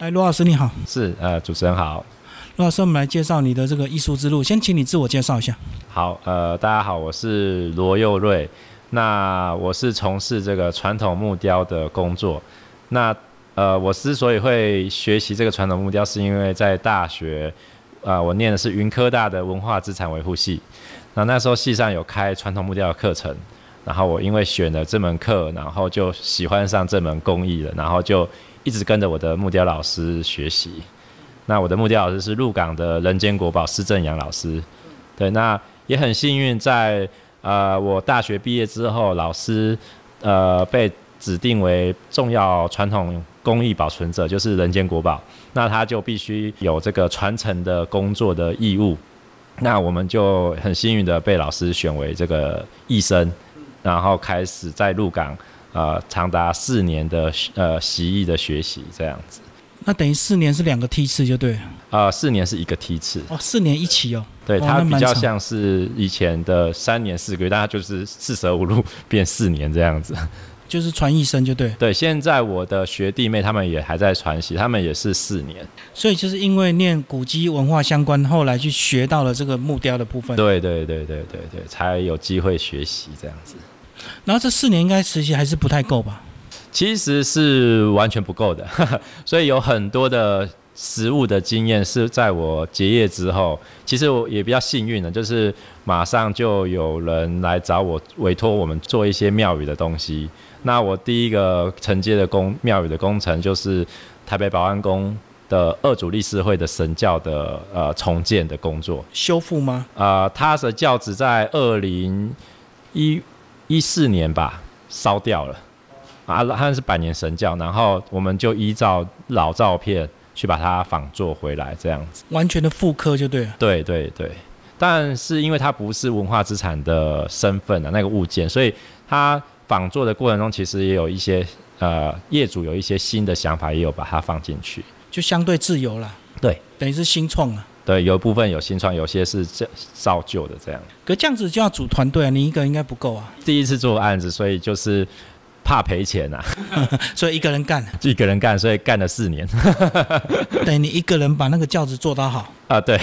来，罗老师你好，是呃，主持人好，罗老师，我们来介绍你的这个艺术之路。先请你自我介绍一下。好，呃，大家好，我是罗佑瑞，那我是从事这个传统木雕的工作。那呃，我之所以会学习这个传统木雕，是因为在大学，呃，我念的是云科大的文化资产维护系，那那时候系上有开传统木雕的课程。然后我因为选了这门课，然后就喜欢上这门工艺了，然后就一直跟着我的木雕老师学习。那我的木雕老师是鹿港的人间国宝施正阳老师，对，那也很幸运，在呃我大学毕业之后，老师呃被指定为重要传统工艺保存者，就是人间国宝，那他就必须有这个传承的工作的义务。那我们就很幸运的被老师选为这个医生。然后开始在鹿港，呃，长达四年的呃习艺的学习这样子。那等于四年是两个梯次就对。呃，四年是一个梯次。哦，四年一起哦。对，它比较像是以前的三年四个月，大家就是四舍五入变四年这样子。就是传一生就对。对，现在我的学弟妹他们也还在传习，他们也是四年。所以就是因为念古籍文化相关，后来去学到了这个木雕的部分。对对对对对对，才有机会学习这样子。然后这四年应该实习还是不太够吧？其实是完全不够的，所以有很多的实物的经验是在我结业之后，其实我也比较幸运的，就是马上就有人来找我委托我们做一些庙宇的东西。那我第一个承接的工庙宇的工程就是台北保安宫的二主力士会的神教的呃重建的工作，修复吗？啊，他的教址在二零一。一四年吧，烧掉了啊！它是百年神教，然后我们就依照老照片去把它仿做回来，这样子，完全的复刻就对了。对对对，但是因为它不是文化资产的身份啊，那个物件，所以它仿做的过程中，其实也有一些呃业主有一些新的想法，也有把它放进去，就相对自由了。对，等于是新创了。对，有部分有新创，有些是造造就的这样。可这样子就要组团队啊，你一个人应该不够啊。第一次做案子，所以就是怕赔钱呐，所以一个人干，一个人干，所以干了四年。对，你一个人把那个轿子做到好啊。对。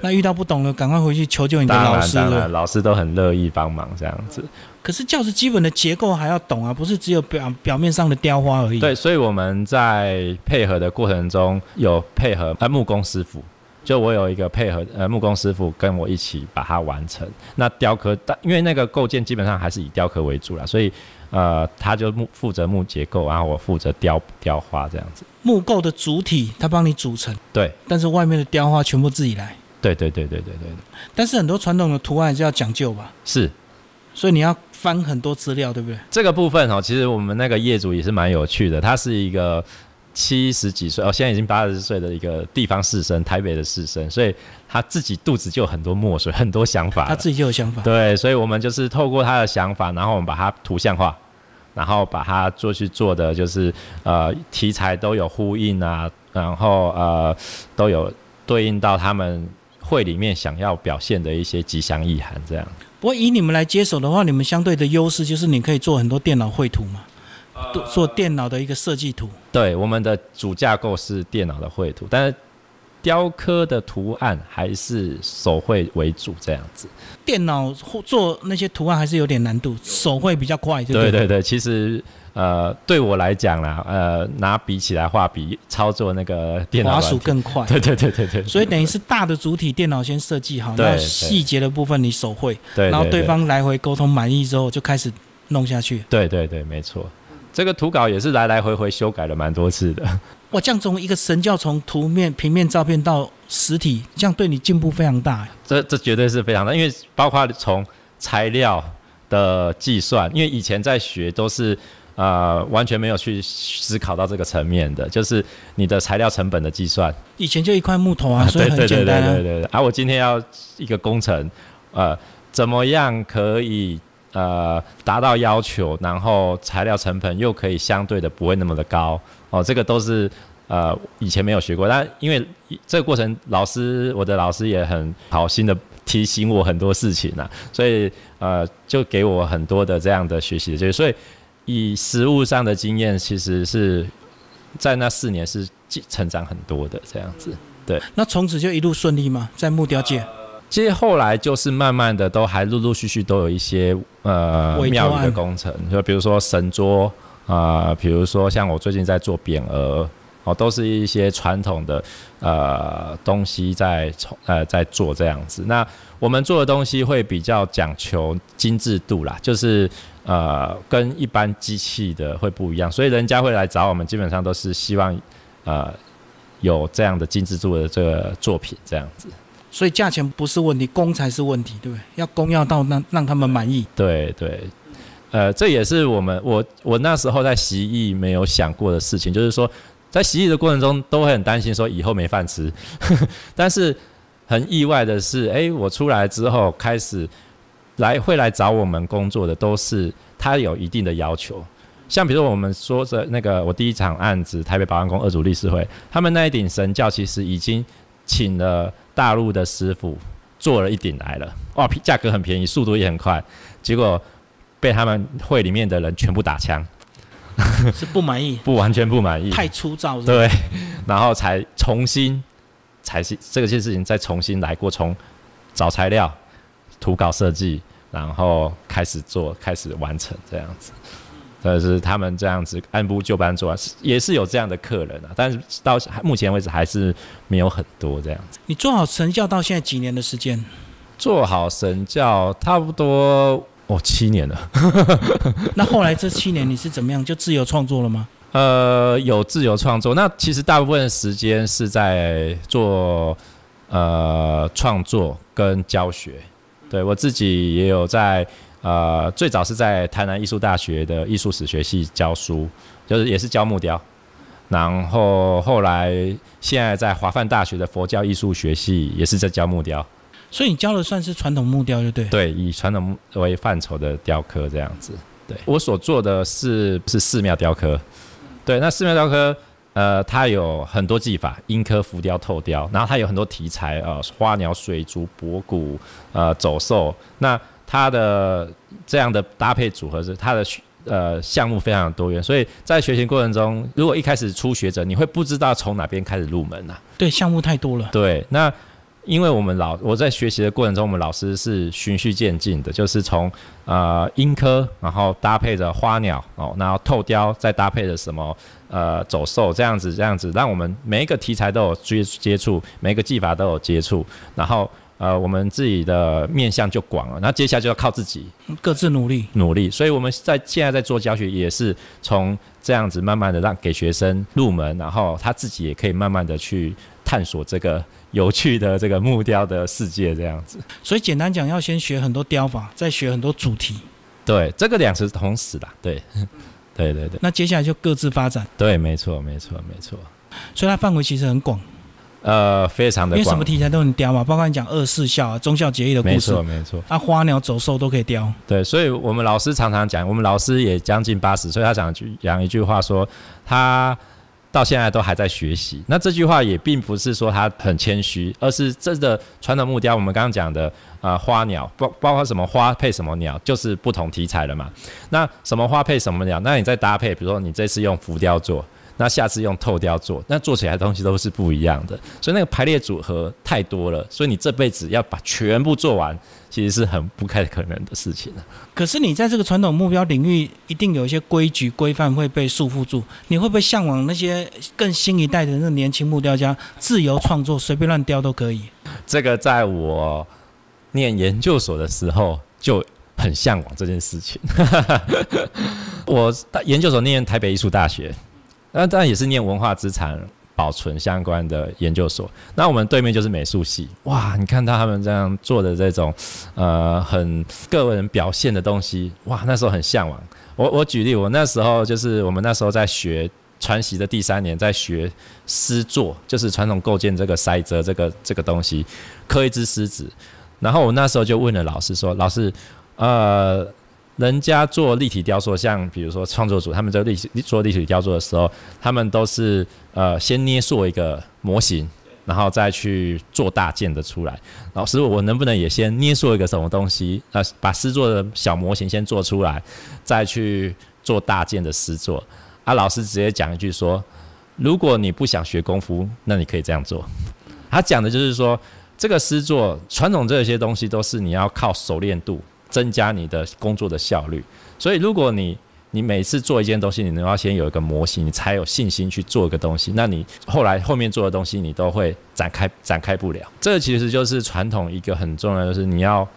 那遇到不懂的，赶快回去求救你的老师。了，老师都很乐意帮忙这样子。可是轿子基本的结构还要懂啊，不是只有表表面上的雕花而已。对，所以我们在配合的过程中有配合木工师傅。就我有一个配合呃木工师傅跟我一起把它完成。那雕刻，但因为那个构件基本上还是以雕刻为主啦，所以呃他就木负责木结构，然后我负责雕雕花这样子。木构的主体他帮你组成，对。但是外面的雕花全部自己来。对对对对对对。但是很多传统的图案是要讲究吧？是。所以你要翻很多资料，对不对？这个部分哦，其实我们那个业主也是蛮有趣的，他是一个。七十几岁哦，现在已经八十岁的一个地方士绅，台北的士绅，所以他自己肚子就有很多墨水，很多想法。他自己就有想法。对，所以我们就是透过他的想法，然后我们把它图像化，然后把它做去做的就是呃题材都有呼应啊，然后呃都有对应到他们会里面想要表现的一些吉祥意涵这样。不过以你们来接手的话，你们相对的优势就是你可以做很多电脑绘图嘛。做电脑的一个设计图，对，我们的主架构是电脑的绘图，但是雕刻的图案还是手绘为主这样子。电脑做那些图案还是有点难度，手绘比较快，对对？对对其实呃，对我来讲啦，呃，拿笔起来画笔，操作那个电脑滑鼠更快。对对对对对。所以等于是大的主体电脑先设计好，然后细节的部分你手绘，然后对方来回沟通满意之后就开始弄下去。对对对，没错。这个图稿也是来来回回修改了蛮多次的。哇，这样从一个神教从图面平面照片到实体，这样对你进步非常大。这这绝对是非常大，因为包括从材料的计算，因为以前在学都是呃完全没有去思考到这个层面的，就是你的材料成本的计算。以前就一块木头啊，所以很简单。对对对对对。而我今天要一个工程，呃，怎么样可以？呃，达到要求，然后材料成本又可以相对的不会那么的高哦，这个都是呃以前没有学过，但因为这个过程，老师我的老师也很好心的提醒我很多事情啊，所以呃就给我很多的这样的学习的机会，所以以实物上的经验其实是在那四年是成长很多的这样子。对，那从此就一路顺利吗？在木雕界？其实后来就是慢慢的都还陆陆续续都有一些呃庙宇的工程，就比如说神桌啊，比如说像我最近在做匾额哦，都是一些传统的呃东西在从呃在做这样子。那我们做的东西会比较讲求精致度啦，就是呃跟一般机器的会不一样，所以人家会来找我们，基本上都是希望呃有这样的精致度的这个作品这样子。所以价钱不是问题，工才是问题，对不对？要工要到让让他们满意。对对，呃，这也是我们我我那时候在习艺没有想过的事情，就是说在习艺的过程中都会很担心说以后没饭吃，但是很意外的是，哎，我出来之后开始来会来找我们工作的都是他有一定的要求，像比如说我们说的那个我第一场案子台北保安宫二组理事会，他们那一顶神教其实已经请了。大陆的师傅做了一顶来了，哇，价格很便宜，速度也很快，结果被他们会里面的人全部打枪，是不满意，不完全不满意，太粗糙，对，然后才重新，才是这个件事情再重新来过，从找材料、图稿设计，然后开始做，开始完成这样子。但是他们这样子按部就班做，也是有这样的客人啊。但是到目前为止还是没有很多这样子。你做好神教到现在几年的时间？做好神教差不多哦七年了。那后来这七年你是怎么样？就自由创作了吗？呃，有自由创作。那其实大部分时间是在做呃创作跟教学。对我自己也有在。呃，最早是在台南艺术大学的艺术史学系教书，就是也是教木雕，然后后来现在在华范大学的佛教艺术学系也是在教木雕，所以你教的算是传统木雕，就对？对，以传统为范畴的雕刻这样子。对我所做的是是寺庙雕刻，对，那寺庙雕刻，呃，它有很多技法，阴刻、浮雕、透雕，然后它有很多题材，呃，花鸟、水族、博古，呃，走兽，那。它的这样的搭配组合是它的呃项目非常多元，所以在学习过程中，如果一开始初学者，你会不知道从哪边开始入门呐？对，项目太多了。对，那因为我们老我在学习的过程中，我们老师是循序渐进的，就是从呃阴科，然后搭配着花鸟哦，然后透雕，再搭配着什么呃走兽这样子，这样子让我们每一个题材都有接接触，每一个技法都有接触，然后。呃，我们自己的面向就广了，那接下来就要靠自己各自努力努力。所以我们在现在在做教学，也是从这样子慢慢的让给学生入门，然后他自己也可以慢慢的去探索这个有趣的这个木雕的世界，这样子。所以简单讲，要先学很多雕法，再学很多主题。对，这个两是同时的。对，对对对。那接下来就各自发展。对，没错，没错，没错。所以它范围其实很广。呃，非常的，因为什么题材都能雕嘛，包括你讲二四孝啊、忠孝节义的故事，没错没错。啊，花鸟走兽都可以雕。对，所以我们老师常常讲，我们老师也将近八十，岁他讲句讲一句话说，他到现在都还在学习。那这句话也并不是说他很谦虚，而是真的传统木雕。我们刚刚讲的啊，花鸟包包括什么花配什么鸟，就是不同题材了嘛。那什么花配什么鸟，那你再搭配，比如说你这次用浮雕做。那下次用透雕做，那做起来的东西都是不一样的，所以那个排列组合太多了，所以你这辈子要把全部做完，其实是很不太可能的事情可是你在这个传统目标领域，一定有一些规矩规范会被束缚住，你会不会向往那些更新一代的那年轻木雕家自由创作，随便乱雕都可以？这个在我念研究所的时候就很向往这件事情。我研究所念台北艺术大学。那当然也是念文化资产保存相关的研究所。那我们对面就是美术系，哇！你看到他们这样做的这种，呃，很个人表现的东西，哇！那时候很向往。我我举例，我那时候就是我们那时候在学传习的第三年，在学诗作，就是传统构建这个塞折这个这个东西，刻一只狮子。然后我那时候就问了老师说：“老师，呃。”人家做立体雕塑，像比如说创作组，他们在立体做立体雕塑的时候，他们都是呃先捏塑一个模型，然后再去做大件的出来。老师，我能不能也先捏塑一个什么东西？呃，把诗作的小模型先做出来，再去做大件的诗作？啊，老师直接讲一句说：如果你不想学功夫，那你可以这样做。他讲的就是说，这个诗作传统这些东西都是你要靠熟练度增加你的工作的效率。所以，如果你你每次做一件东西，你都要先有一个模型，你才有信心去做一个东西。那你后来后面做的东西，你都会展开展开不了。这其实就是传统一个很重要，就是你要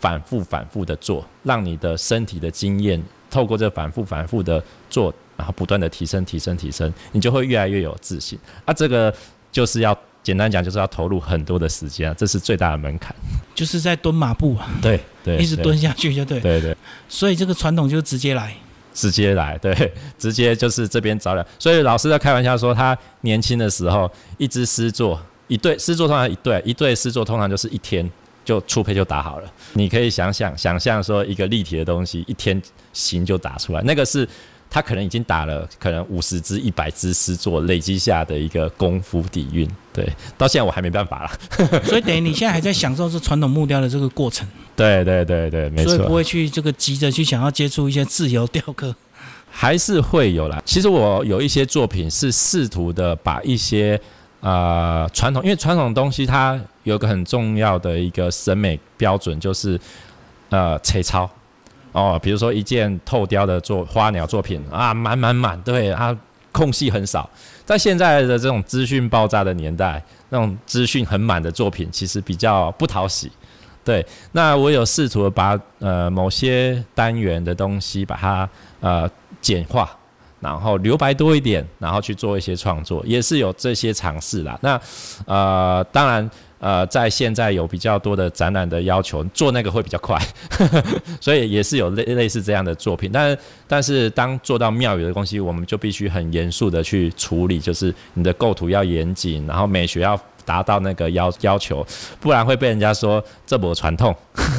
反复反复的做，让你的身体的经验透过这反复反复的做，然后不断的提升提升提升，你就会越来越有自信。啊，这个就是要简单讲，就是要投入很多的时间啊，这是最大的门槛。就是在蹲马步啊，对对，一直蹲下去就对。对对，所以这个传统就直接来。直接来，对，直接就是这边找了。所以老师在开玩笑说，他年轻的时候，一只诗作，一对诗作通常一对，一对诗作通常就是一天就出配就打好了。你可以想想，想象说一个立体的东西，一天形就打出来，那个是他可能已经打了可能五十支、一百支诗作累积下的一个功夫底蕴。对，到现在我还没办法了。所以等于你现在还在享受是传统木雕的这个过程。对对对对，没错。所以不会去这个急着去想要接触一些自由雕刻，还是会有啦。其实我有一些作品是试图的把一些呃传统，因为传统东西它有个很重要的一个审美标准，就是呃切操哦，比如说一件透雕的作花鸟作品啊，满满满，对啊，空隙很少。在现在的这种资讯爆炸的年代，那种资讯很满的作品，其实比较不讨喜。对，那我有试图把呃某些单元的东西把它呃简化，然后留白多一点，然后去做一些创作，也是有这些尝试啦。那呃当然呃在现在有比较多的展览的要求，做那个会比较快，所以也是有类类似这样的作品。但但是当做到庙宇的东西，我们就必须很严肃的去处理，就是你的构图要严谨，然后美学要。达到那个要要求，不然会被人家说这不传统，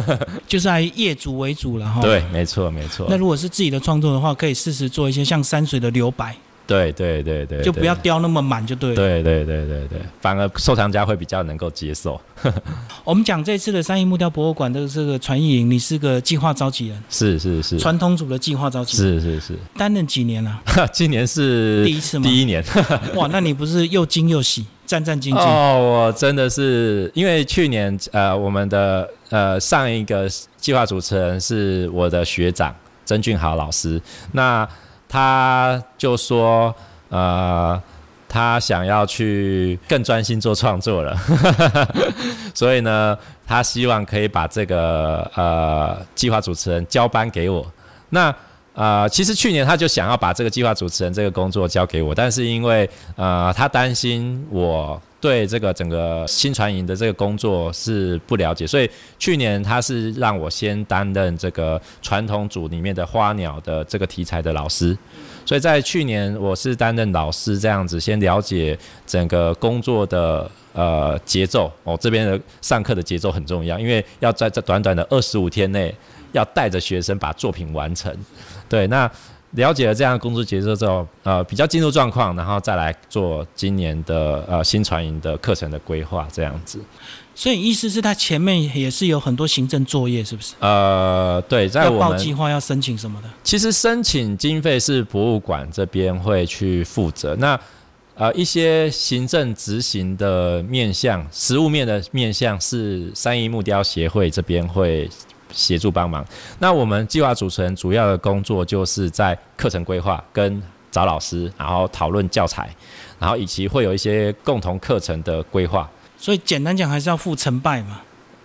就是还业主为主了哈。对，没错没错。那如果是自己的创作的话，可以试试做一些像山水的留白。对对对对，就不要雕那么满就对了。对对对对对，反而收藏家会比较能够接受。我们讲这次的三义木雕博物馆的这个传艺营，你是个计划召集人。是是是。传统组的计划召集人。是是是。担任几年了？今年是第一次吗？第一年。哇，那你不是又惊又喜，战战兢兢？哦，我真的是因为去年呃，我们的呃上一个计划主持人是我的学长曾俊豪老师，那。他就说，呃，他想要去更专心做创作了，所以呢，他希望可以把这个呃计划主持人交班给我。那呃，其实去年他就想要把这个计划主持人这个工作交给我，但是因为呃，他担心我。对这个整个新传营的这个工作是不了解，所以去年他是让我先担任这个传统组里面的花鸟的这个题材的老师，所以在去年我是担任老师这样子，先了解整个工作的呃节奏哦，这边的上课的节奏很重要，因为要在这短短的二十五天内要带着学生把作品完成，对那。了解了这样的工作节奏之后，呃，比较进入状况，然后再来做今年的呃新传营的课程的规划，这样子。所以意思是他前面也是有很多行政作业，是不是？呃，对，在我们报计划要申请什么的。其实申请经费是博物馆这边会去负责，那呃一些行政执行的面向、实物面的面向是三一木雕协会这边会。协助帮忙。那我们计划主持人主要的工作就是在课程规划、跟找老师，然后讨论教材，然后以及会有一些共同课程的规划。所以简单讲，还是要负成败嘛。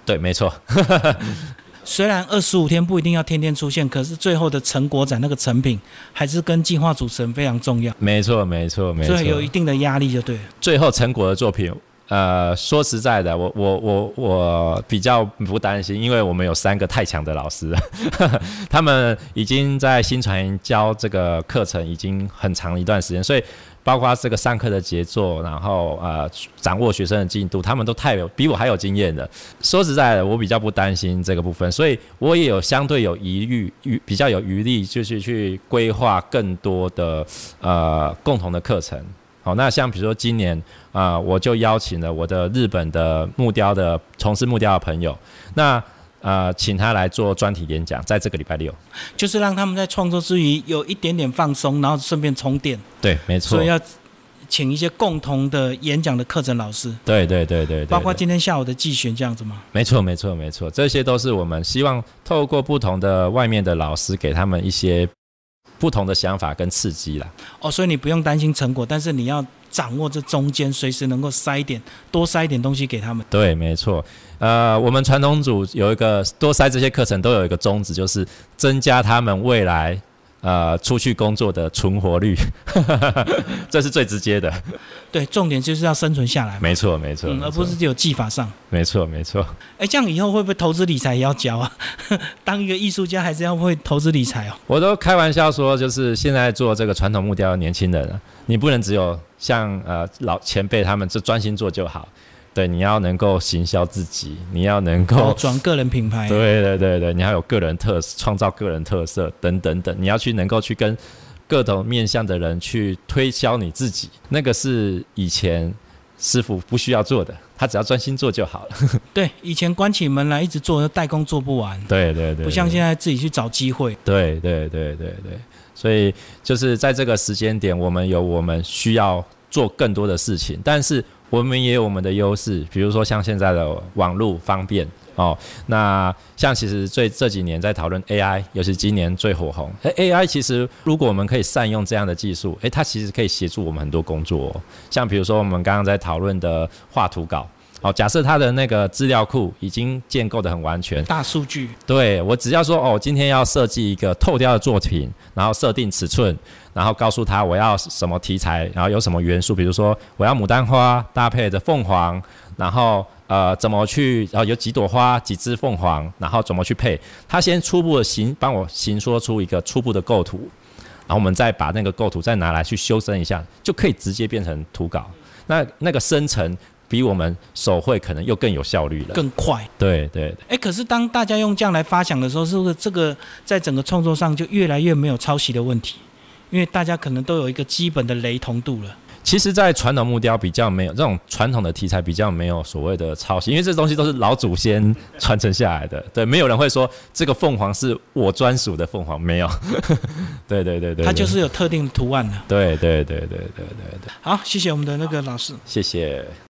对，没错。虽然二十五天不一定要天天出现，可是最后的成果展那个成品，还是跟计划主持人非常重要。没错，没错，没错。所以有一定的压力就对。最后成果的作品。呃，说实在的，我我我我比较不担心，因为我们有三个太强的老师，他们已经在新传教这个课程已经很长一段时间，所以包括这个上课的节奏，然后呃掌握学生的进度，他们都太有比我还有经验的。说实在的，我比较不担心这个部分，所以我也有相对有疑虑，余比较有余力，就是去规划更多的呃共同的课程。好，那像比如说今年啊，我就邀请了我的日本的木雕的从事木雕的朋友，那呃，请他来做专题演讲，在这个礼拜六，就是让他们在创作之余有一点点放松，然后顺便充电。对，没错。所以要请一些共同的演讲的课程老师，对对对对对，包括今天下午的季选这样子吗？没错没错没错，这些都是我们希望透过不同的外面的老师给他们一些不同的想法跟刺激啦。哦，所以你不用担心成果，但是你要掌握这中间，随时能够塞一点，多塞一点东西给他们。对，没错。呃，我们传统组有一个多塞这些课程都有一个宗旨，就是增加他们未来呃出去工作的存活率，这是最直接的。对，重点就是要生存下来，没错，没错，嗯，而不是只有技法上。没错，没错。哎，这样以后会不会投资理财也要教啊？当一个艺术家还是要会投资理财哦。我都开玩笑说，就是现在做这个传统木雕的年轻人啊，你不能只有像呃老前辈他们就专心做就好，对，你要能够行销自己，你要能够。装个人品牌，对对对对，你要有个人特色创造个人特色等等等，你要去能够去跟各种面向的人去推销你自己，那个是以前师傅不需要做的，他只要专心做就好了。对，以前关起门来一直做代工做不完，对对对，不像现在自己去找机会。对对对对对，所以就是在这个时间点，我们有我们需要做更多的事情，但是我们也有我们的优势，比如说像现在的网络方便哦。那像其实最这几年在讨论 AI，尤其今年最火红。诶 AI 其实如果我们可以善用这样的技术，诶，它其实可以协助我们很多工作、哦。像比如说我们刚刚在讨论的画图稿。哦，假设他的那个资料库已经建构的很完全，大数据，对我只要说哦，今天要设计一个透雕的作品，然后设定尺寸，然后告诉他我要什么题材，然后有什么元素，比如说我要牡丹花搭配着凤凰，然后呃怎么去，然后有几朵花，几只凤凰，然后怎么去配，他先初步的形帮我形说出一个初步的构图，然后我们再把那个构图再拿来去修正一下，就可以直接变成图稿。那那个生成比我们手绘可能又更有效率了。更快。对对对哎，可是当大家用这样来发想的时候，是不是这个在整个创作上就越来越没有抄袭的问题？因为大家可能都有一个基本的雷同度了。其实，在传统木雕比较没有这种传统的题材，比较没有所谓的抄袭，因为这东西都是老祖先传承下来的。对，没有人会说这个凤凰是我专属的凤凰，没有。对对对对，它就是有特定的图案的。对对对对对对对，好，谢谢我们的那个老师。谢谢。